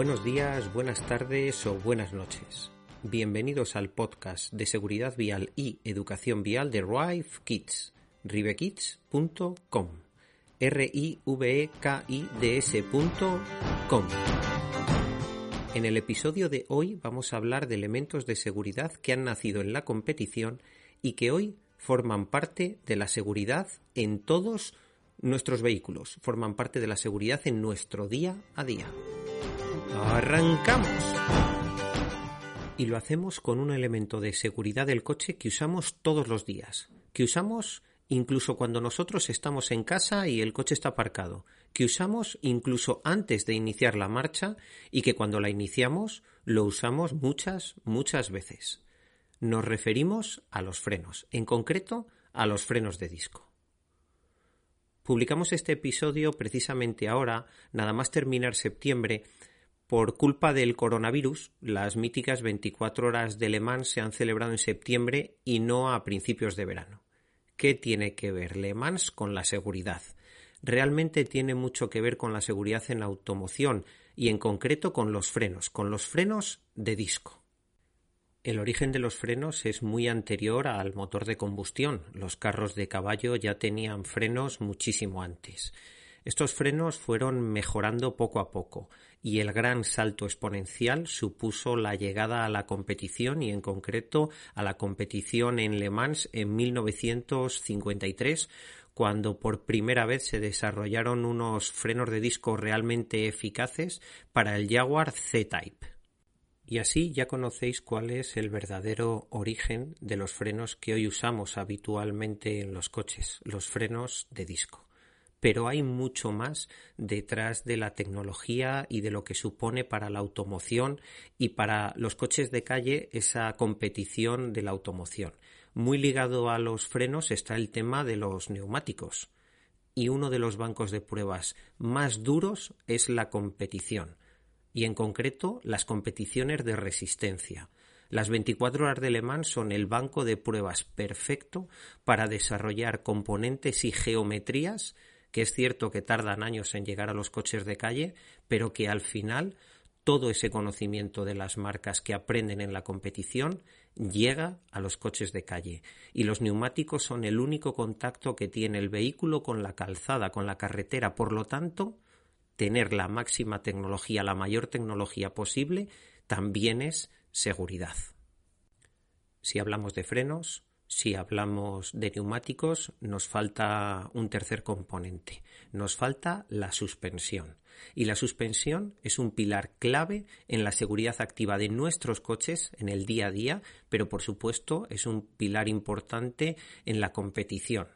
Buenos días, buenas tardes o buenas noches. Bienvenidos al podcast de seguridad vial y educación vial de Rive Kids, rivekids.com, r i v e k i d s.com. En el episodio de hoy vamos a hablar de elementos de seguridad que han nacido en la competición y que hoy forman parte de la seguridad en todos nuestros vehículos, forman parte de la seguridad en nuestro día a día. ¡Arrancamos! Y lo hacemos con un elemento de seguridad del coche que usamos todos los días, que usamos incluso cuando nosotros estamos en casa y el coche está aparcado, que usamos incluso antes de iniciar la marcha y que cuando la iniciamos lo usamos muchas, muchas veces. Nos referimos a los frenos, en concreto a los frenos de disco. Publicamos este episodio precisamente ahora, nada más terminar septiembre, por culpa del coronavirus, las míticas 24 horas de Le Mans se han celebrado en septiembre y no a principios de verano. ¿Qué tiene que ver Le Mans con la seguridad? Realmente tiene mucho que ver con la seguridad en la automoción y en concreto con los frenos, con los frenos de disco. El origen de los frenos es muy anterior al motor de combustión. Los carros de caballo ya tenían frenos muchísimo antes. Estos frenos fueron mejorando poco a poco y el gran salto exponencial supuso la llegada a la competición y en concreto a la competición en Le Mans en 1953 cuando por primera vez se desarrollaron unos frenos de disco realmente eficaces para el Jaguar C-Type. Y así ya conocéis cuál es el verdadero origen de los frenos que hoy usamos habitualmente en los coches, los frenos de disco pero hay mucho más detrás de la tecnología y de lo que supone para la automoción y para los coches de calle esa competición de la automoción. Muy ligado a los frenos está el tema de los neumáticos y uno de los bancos de pruebas más duros es la competición y en concreto las competiciones de resistencia. Las 24 horas de Le Mans son el banco de pruebas perfecto para desarrollar componentes y geometrías que es cierto que tardan años en llegar a los coches de calle, pero que al final todo ese conocimiento de las marcas que aprenden en la competición llega a los coches de calle y los neumáticos son el único contacto que tiene el vehículo con la calzada, con la carretera. Por lo tanto, tener la máxima tecnología, la mayor tecnología posible, también es seguridad. Si hablamos de frenos, si hablamos de neumáticos, nos falta un tercer componente. Nos falta la suspensión. Y la suspensión es un pilar clave en la seguridad activa de nuestros coches en el día a día, pero por supuesto es un pilar importante en la competición.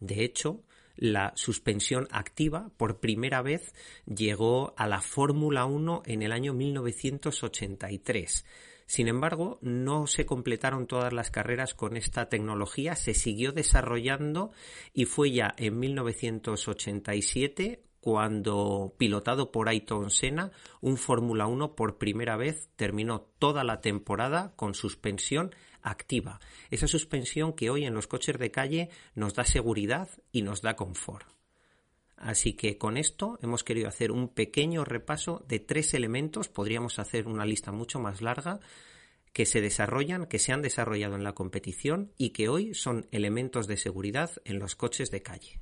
De hecho, la suspensión activa por primera vez llegó a la Fórmula 1 en el año 1983 sin embargo, no se completaron todas las carreras con esta tecnología, se siguió desarrollando y fue ya en 1987 cuando, pilotado por Ayrton Senna, un Fórmula 1 por primera vez terminó toda la temporada con suspensión activa. Esa suspensión que hoy en los coches de calle nos da seguridad y nos da confort. Así que con esto hemos querido hacer un pequeño repaso de tres elementos, podríamos hacer una lista mucho más larga, que se desarrollan, que se han desarrollado en la competición y que hoy son elementos de seguridad en los coches de calle.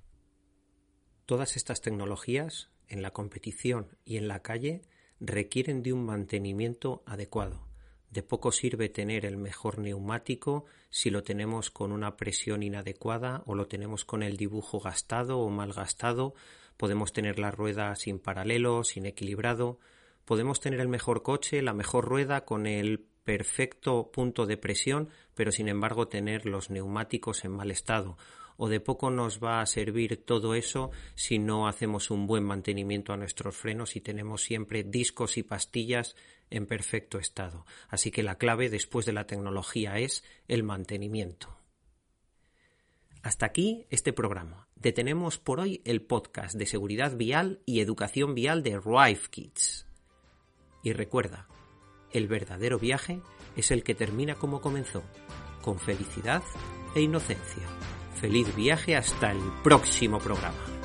Todas estas tecnologías en la competición y en la calle requieren de un mantenimiento adecuado. De poco sirve tener el mejor neumático si lo tenemos con una presión inadecuada o lo tenemos con el dibujo gastado o mal gastado. Podemos tener la rueda sin paralelo, sin equilibrado. Podemos tener el mejor coche, la mejor rueda con el perfecto punto de presión, pero sin embargo tener los neumáticos en mal estado o de poco nos va a servir todo eso si no hacemos un buen mantenimiento a nuestros frenos y tenemos siempre discos y pastillas en perfecto estado. Así que la clave después de la tecnología es el mantenimiento. Hasta aquí este programa. Detenemos por hoy el podcast de seguridad vial y educación vial de Rive Kids. Y recuerda, el verdadero viaje es el que termina como comenzó, con felicidad e inocencia. Feliz viaje hasta el próximo programa.